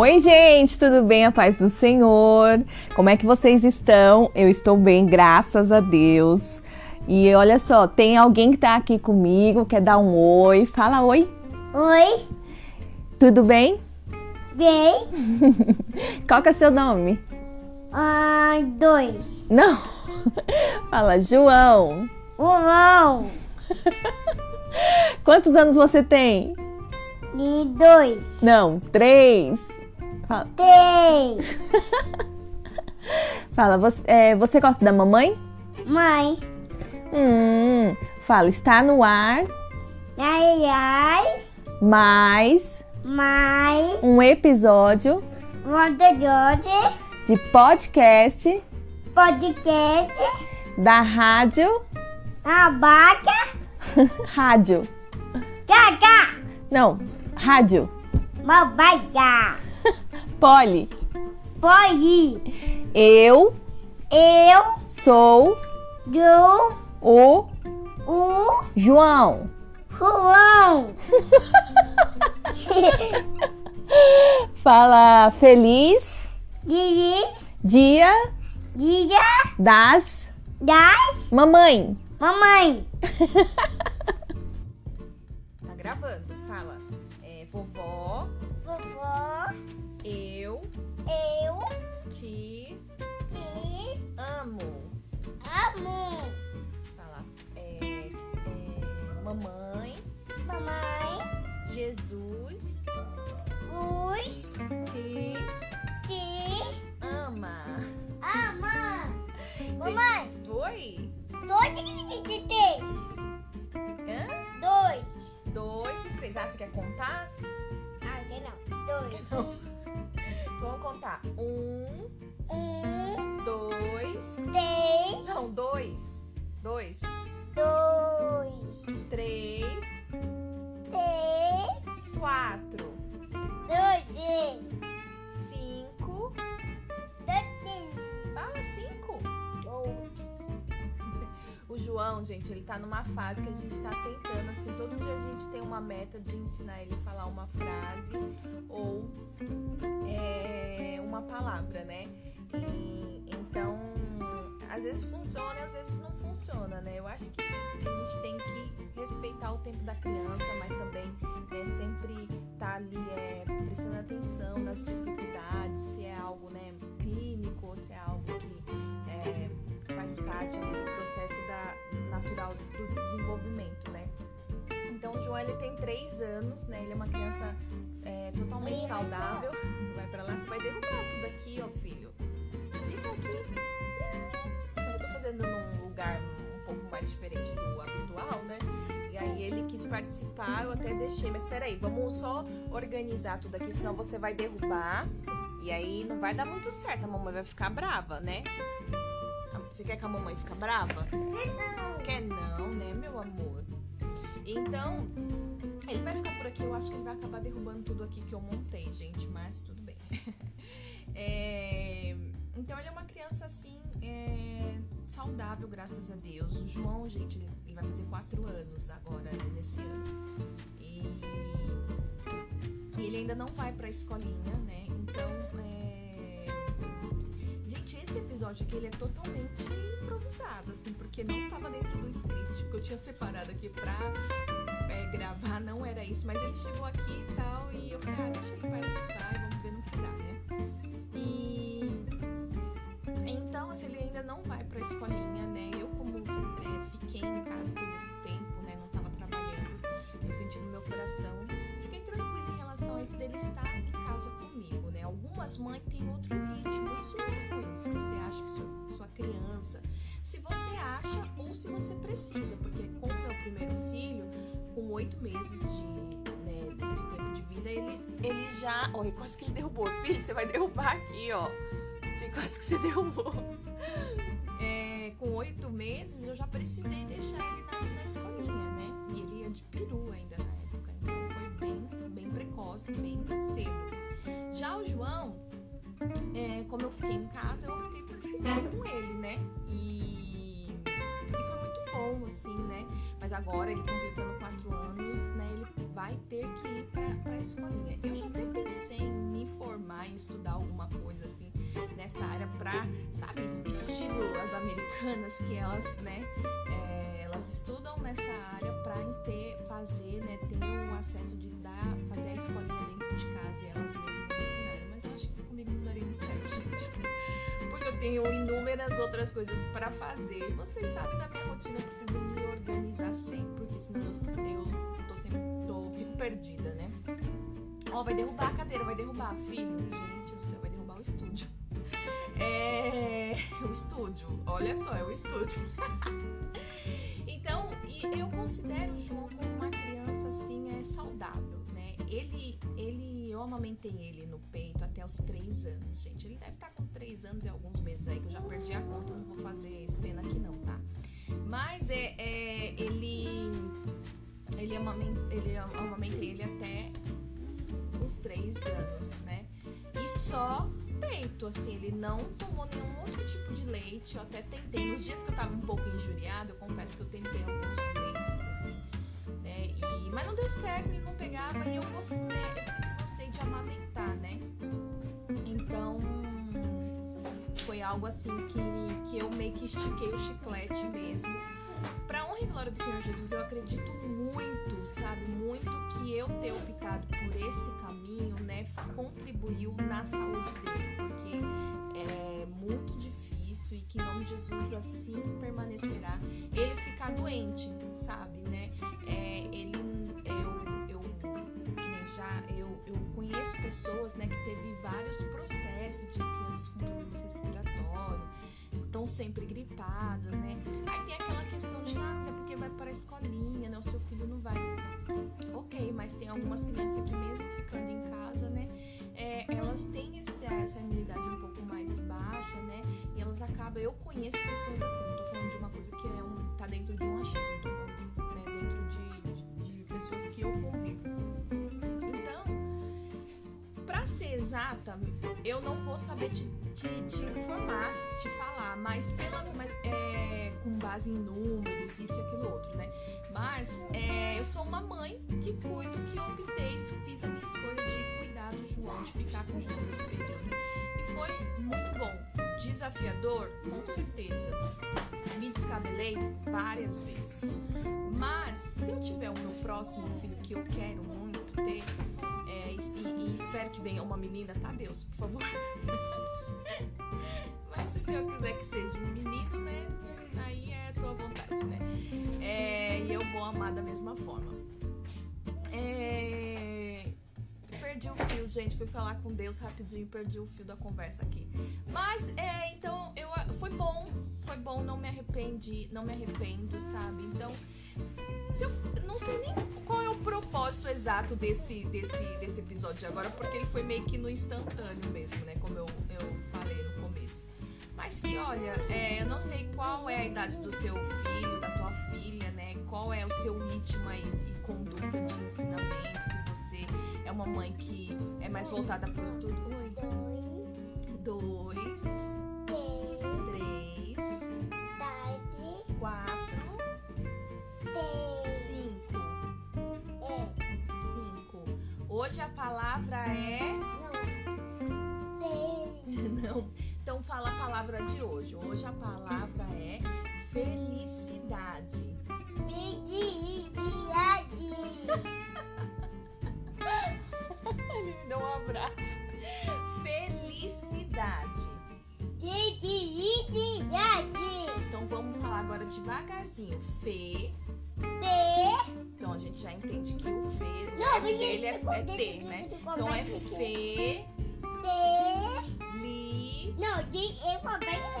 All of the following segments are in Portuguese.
Oi, gente, tudo bem? A paz do Senhor. Como é que vocês estão? Eu estou bem, graças a Deus. E olha só, tem alguém que tá aqui comigo, quer dar um oi. Fala oi. Oi, Tudo bem? bem, Qual que é o seu nome? ah, dois, Não. Fala, João. um, Quantos anos você tem? e dois, Não, três. Fala, três, fala você, é, você gosta da mamãe? mãe, Hum, fala, está no ar ai, ai, mais mais, um episódio de hoje, de podcast podcast, da rádio. abaca, rádio. caca, Não, rádio. babaca, Poli. pode, Eu eu, sou do, o o, João. João, Fala feliz Didi, dia dia, das das, mamãe. mamãe, gravando, fala. É, vovó, vovó, eu eu, te te amo. amo. Fala. É, é, mamãe, Mamãe, Jesus luz, te te ama. ama. Gente, Mamãe, Oi? dois. Hã? Dois. Dois e três. Ah, você quer contar? Ah, tem não. Dois. Vamos contar. Um, Um, dois. três, Não, dois. Dois. dois, Três. três, Quatro. dois Cinco. dois. Fala cinco. O João, gente, ele tá numa fase que a gente tá tentando, assim, todo dia a gente tem uma meta de ensinar ele a falar uma frase ou é, uma palavra, né? E, então, às vezes funciona e às vezes não funciona, né? Eu acho que, que a gente tem que respeitar o tempo da criança, mas também né, sempre tá ali é, prestando atenção nas dificuldades, se é algo né, clínico ou se é algo que faz parte do processo da, natural do desenvolvimento, né? Então o João ele tem três anos, né? Ele é uma criança é, totalmente saudável. Vai pra lá, você vai derrubar tudo aqui, ó, filho. Fica aqui. Eu tô fazendo num lugar um pouco mais diferente do habitual, né? E aí ele quis participar, eu até deixei. Mas peraí, vamos só organizar tudo aqui, senão você vai derrubar. E aí não vai dar muito certo, a mamãe vai ficar brava, né? Você quer que a mamãe fique brava? Quer não, né, meu amor? Então, ele vai ficar por aqui. Eu acho que ele vai acabar derrubando tudo aqui que eu montei, gente. Mas tudo bem. É, então, ele é uma criança assim, é, saudável, graças a Deus. O João, gente, ele, ele vai fazer quatro anos agora, né, nesse ano. E, e ele ainda não vai pra escolinha, né? Então, é, Gente, esse episódio aqui ele é totalmente improvisado, assim, porque não tava dentro do script que eu tinha separado aqui pra é, gravar, não era isso, mas ele chegou aqui e tal, e eu falei, ah, deixa ele participar vamos ver no que dá, né? E então, assim, ele ainda não vai pra escolinha, né? Eu, como é, fiquei em casa todo esse tempo, né? Não tava trabalhando, eu senti no meu coração, fiquei tranquila em relação a isso dele estar em casa comigo, né? Algumas mães têm outro precisa, porque como meu primeiro filho, com oito meses de, né, de tempo de vida, ele, ele já. Olha, quase que ele derrubou. Filho, você vai derrubar aqui, ó. Você quase que você derrubou. É, com oito meses, eu já precisei deixar ele na, na escolinha, né? E ele ia de peru ainda na época. Então foi bem, bem precoce, bem cedo. Já o João, é, como eu fiquei em casa, eu optei por ficar com ele, né? E, assim, né? Mas agora, ele completando quatro anos, né? Ele vai ter que ir pra, pra escolinha. Eu já até pensei em me formar, em estudar alguma coisa assim nessa área pra, sabe, estilo as americanas que elas, né? é, elas estudam nessa área pra ter, fazer, né? Ter o acesso de dar, fazer a escolinha dentro de casa e elas mesmas me ensinarem. Mas eu acho que comigo não daria muito certo, gente. Eu tenho inúmeras outras coisas pra fazer. E vocês sabem da minha rotina, eu preciso me organizar sempre, porque senão eu, eu tô sempre tô, fico perdida, né? Ó, vai derrubar a cadeira, vai derrubar, filho. Gente do céu, vai derrubar o estúdio. É. O estúdio, olha só, é o estúdio. Então, eu considero o João como uma criança assim, é saudável? Ele, ele, eu amamentei ele no peito até os três anos, gente. Ele deve estar com três anos e alguns meses aí, que eu já perdi a conta, não vou fazer cena aqui não, tá? Mas é, é ele, ele, amament, ele amamentei ele até os três anos, né? E só peito, assim, ele não tomou nenhum outro tipo de leite. Eu até tentei, nos dias que eu tava um pouco injuriada, eu confesso que eu tentei alguns leites, assim, né? E, mas não deu certo, ele não pegava e eu gostei, eu sempre gostei de amamentar, né? Então foi algo assim que, que eu meio que estiquei o chiclete mesmo. Pra honra e glória do Senhor Jesus, eu acredito muito, sabe? Muito que eu ter optado por esse caminho, né, contribuiu na saúde dele, porque é muito difícil e que em nome de Jesus assim permanecerá ele ficar doente, sabe, né? É, ele, eu, eu, já, eu, eu conheço pessoas, né, que teve vários processos de crianças com problemas respiratórios, estão sempre gripadas, né? Aí tem aquela questão de, ah, mas é porque vai para a escolinha, né? O seu filho não vai. Ok, mas tem algumas crianças que mesmo ficando em casa, né? É, elas têm esse, essa imunidade um pouco mais baixa, né? E elas acabam. Eu conheço pessoas assim, não tô falando de uma coisa que é um, tá dentro de um achismo, tô falando né, dentro de, de, de pessoas que eu convivo. Então, pra ser exata, eu não vou saber te, te, te informar, te falar, mas pela mas, é, com base em números, isso e aquilo outro, né? Mas é, eu sou uma mãe que cuido, que optei, fiz a minha escolha de cuidar do João, de ficar com o João nesse período. E foi muito bom. Desafiador, com certeza. Me descabelei várias vezes. Mas se eu tiver o meu próximo filho que eu quero muito ter, é, e, e espero que venha uma menina, tá Deus, por favor. Mas se o Senhor quiser que seja um menino, né? Aí é a tua vontade, né? É, e eu vou amar da mesma forma. É, perdi o fio, gente. Fui falar com Deus rapidinho, perdi o fio da conversa aqui. Mas é, então eu foi bom, foi bom, não me arrependi, não me arrependo, sabe? Então, se eu não sei nem qual é o propósito exato desse, desse, desse episódio de agora, porque ele foi meio que no instantâneo mesmo, né? Como eu, eu falei no começo. Mas que, olha, é, eu não sei qual é a idade do teu filho, da tua filha, né? Qual é o seu ritmo aí e conduta de ensinamento, se você é uma mãe que é mais voltada para o estudo. Oi. Dois, Dois, três, três, quatro, Hoje a palavra é. não, Não. Então fala a palavra de hoje. Hoje a palavra é felicidade. viagem, Ele me deu um abraço. Felicidade. viagem, Então vamos falar agora devagarzinho. Fe. Já entende que o o Não, dele é, é eu- T, eu- né? eu- eu- Então é fe. T, Li. não, de, eu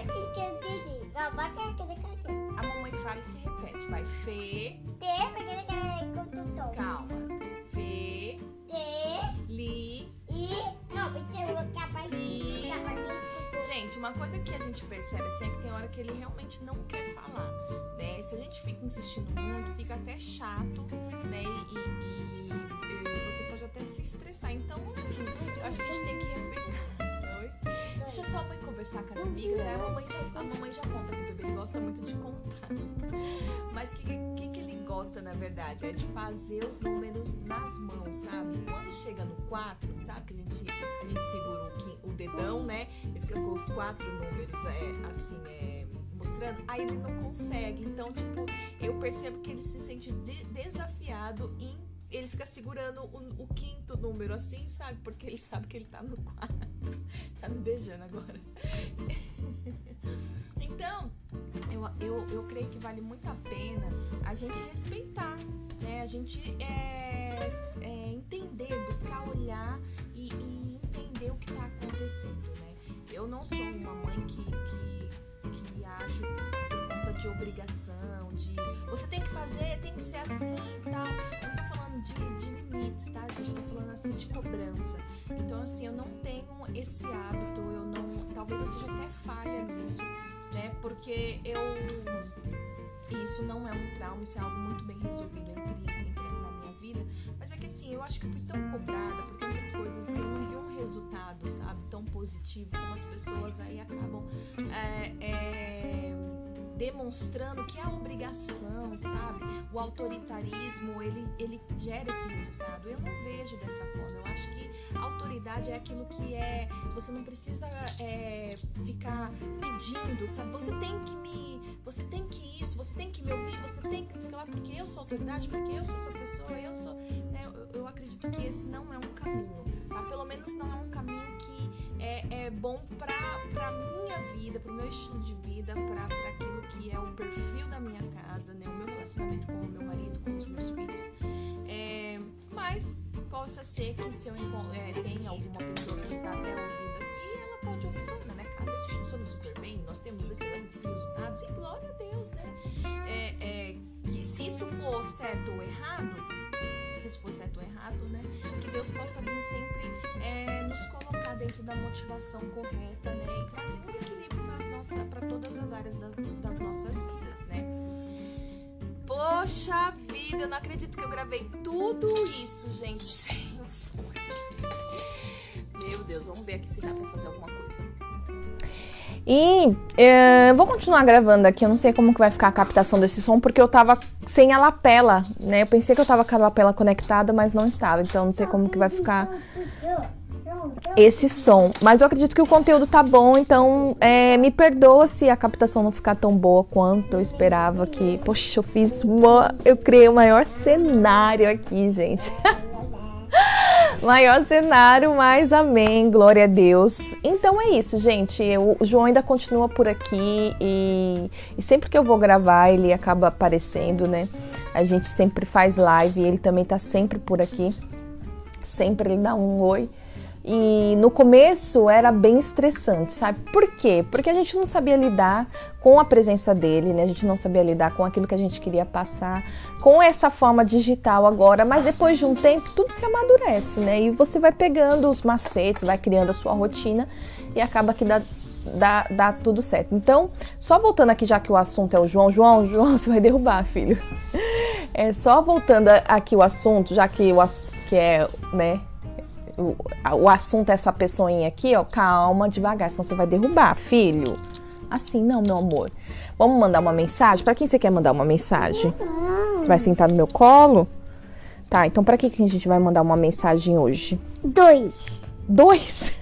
aquele que disse, não, vai pegar aquele que eu disse. A mamãe fala e se repete. Vai fe. T, aquele que eu tô, Calma. Fe. T, Li. I, não, porque eu vou acabar de de Gente, uma coisa que a gente percebe é sempre que tem hora que ele realmente não quer falar, Se a gente fica insistindo muito, fica até chato, né? E, e- e você pode até se estressar. Então, assim, eu acho que a gente tem que respeitar. Deixa só a mãe conversar com as amigas. Aí a mamãe já, a mamãe já conta que o bebê gosta muito de contar. Mas o que, que, que ele gosta, na verdade, é de fazer os números nas mãos, sabe? Quando chega no 4, sabe que a gente, a gente segura o, o dedão, né? E fica com os quatro números, é, assim, é, mostrando. Aí ele não consegue. Então, tipo, eu percebo que ele se sente de- desafiado em. Ele fica segurando o, o quinto número, assim, sabe? Porque ele sabe que ele tá no 4. Tá me beijando agora. Então, eu, eu, eu creio que vale muito a pena a gente respeitar, né? A gente é, é, entender, buscar olhar e, e entender o que está acontecendo, né? Eu não sou uma mãe que, que, ajo por conta de obrigação, de você tem que fazer, tem que ser assim e tal. Eu não tô falando de, de limites, tá, gente? Tô falando assim de cobrança. Então, assim, eu não tenho esse hábito, eu não. Talvez eu seja até falha nisso, né? Porque eu. Isso não é um trauma, isso é algo muito bem resolvido entre, entre na minha vida. Mas é que assim, eu acho que eu fui tão cobrada por tantas coisas e eu não vi um resultado, sabe, tão positivo como as pessoas aí acabam é, é, demonstrando que é a obrigação, sabe? O autoritarismo, ele, ele gera esse resultado. Eu não vejo dessa forma. Eu acho que autoridade é aquilo que é. Você não precisa é, ficar pedindo, sabe? Você tem que me. Você tem que isso, você tem que me ouvir, você tem que sei porque eu sou autoridade, porque eu sou essa pessoa, eu sou. Né? Eu, acredito que esse não é um caminho, tá? Pelo menos não é um caminho que é, é bom pra, pra minha vida, pro meu estilo de vida, pra, pra aquilo que é o perfil da minha casa, né? O meu relacionamento com o meu marido, com os meus filhos. É, mas possa ser que se eu é, tem alguma pessoa que está até ouvindo aqui, ela pode ouvir falar, na minha casa isso funciona super bem, nós temos excelentes resultados, e glória a Deus, né? É, é, que se isso for certo ou errado, se isso for certo ou errado, né? Que Deus possa vir sempre é, nos colocar dentro da motivação correta, né? E trazer um equilíbrio para todas as áreas das, das nossas vidas, né? Poxa vida, eu não acredito que eu gravei tudo isso, gente. Meu Deus, vamos ver aqui se dá pra fazer alguma coisa. E é, vou continuar gravando aqui, eu não sei como que vai ficar a captação desse som, porque eu tava sem a lapela, né? Eu pensei que eu tava com a lapela conectada, mas não estava, então não sei como que vai ficar esse som. Mas eu acredito que o conteúdo tá bom, então é, me perdoa se a captação não ficar tão boa quanto eu esperava que. Poxa, eu fiz uma, eu criei o maior cenário aqui, gente. Maior cenário, mas amém, glória a Deus. Então é isso, gente. O João ainda continua por aqui e, e sempre que eu vou gravar, ele acaba aparecendo, né? A gente sempre faz live ele também tá sempre por aqui. Sempre ele dá um oi. E no começo era bem estressante, sabe? Por quê? Porque a gente não sabia lidar com a presença dele, né? A gente não sabia lidar com aquilo que a gente queria passar, com essa forma digital agora, mas depois de um tempo tudo se amadurece, né? E você vai pegando os macetes, vai criando a sua rotina e acaba que dá, dá, dá tudo certo. Então, só voltando aqui, já que o assunto é o João, João, João, você vai derrubar, filho. É só voltando aqui o assunto, já que o que é, né? O, o assunto é essa pessoinha aqui, ó, calma, devagar, senão você vai derrubar, filho. Assim, não, meu amor. Vamos mandar uma mensagem? Pra quem você quer mandar uma mensagem? Você vai sentar no meu colo? Tá, então pra quem que a gente vai mandar uma mensagem hoje? Dois. Dois?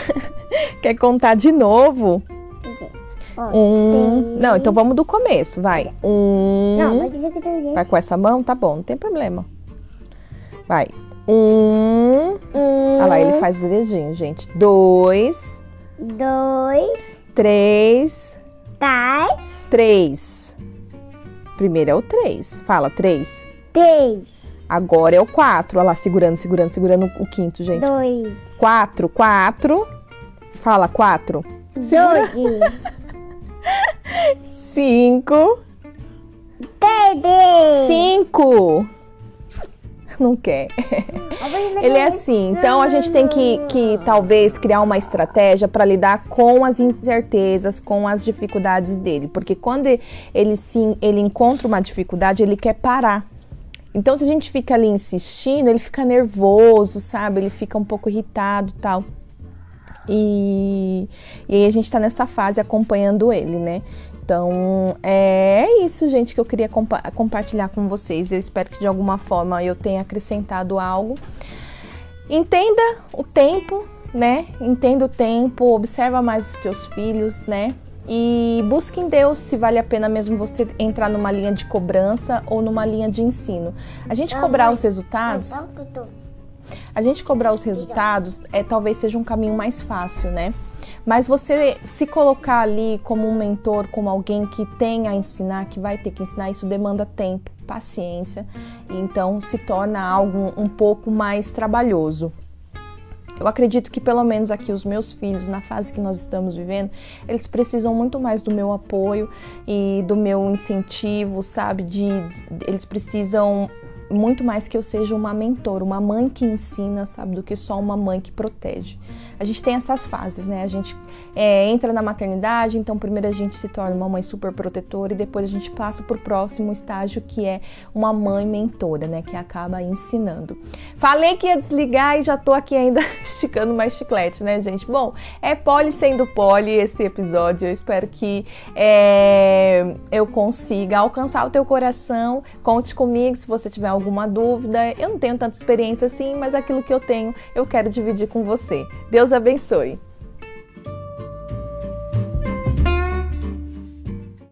quer contar de novo? Um. Não, então vamos do começo, vai. Um. Não, que Vai com essa mão? Tá bom, não tem problema. Vai. Um. Um, Olha lá, ele faz o dedinho, gente. Dois, dois, três, três, três. Primeiro é o três. Fala, três. três, Agora é o quatro. Olha lá, segurando, segurando, segurando o quinto, gente. dois, Quatro, quatro. Fala, quatro. Dois, Cinco. três. Cinco. Não quer. Ele é assim. Então a gente tem que, que talvez criar uma estratégia para lidar com as incertezas, com as dificuldades dele, porque quando ele sim ele encontra uma dificuldade, ele quer parar. Então se a gente fica ali insistindo, ele fica nervoso, sabe? Ele fica um pouco irritado, e tal. E, e aí a gente tá nessa fase acompanhando ele, né? Então é isso, gente, que eu queria compa compartilhar com vocês. Eu espero que de alguma forma eu tenha acrescentado algo. Entenda o tempo, né? Entenda o tempo, observa mais os teus filhos, né? E busque em Deus se vale a pena mesmo você entrar numa linha de cobrança ou numa linha de ensino. A gente cobrar os resultados, a gente cobrar os resultados é talvez seja um caminho mais fácil, né? Mas você se colocar ali como um mentor, como alguém que tem a ensinar, que vai ter que ensinar, isso demanda tempo, paciência, então se torna algo um pouco mais trabalhoso. Eu acredito que pelo menos aqui os meus filhos, na fase que nós estamos vivendo, eles precisam muito mais do meu apoio e do meu incentivo, sabe? De, eles precisam muito mais que eu seja uma mentora, uma mãe que ensina, sabe, do que só uma mãe que protege a gente tem essas fases, né? A gente é, entra na maternidade, então primeiro a gente se torna uma mãe super protetora e depois a gente passa para o próximo estágio que é uma mãe mentora, né? Que acaba ensinando. Falei que ia desligar e já tô aqui ainda esticando mais chiclete, né, gente? Bom, é poli sendo poli esse episódio. Eu espero que é, eu consiga alcançar o teu coração. Conte comigo se você tiver alguma dúvida. Eu não tenho tanta experiência assim, mas aquilo que eu tenho eu quero dividir com você. Deus Deus abençoe.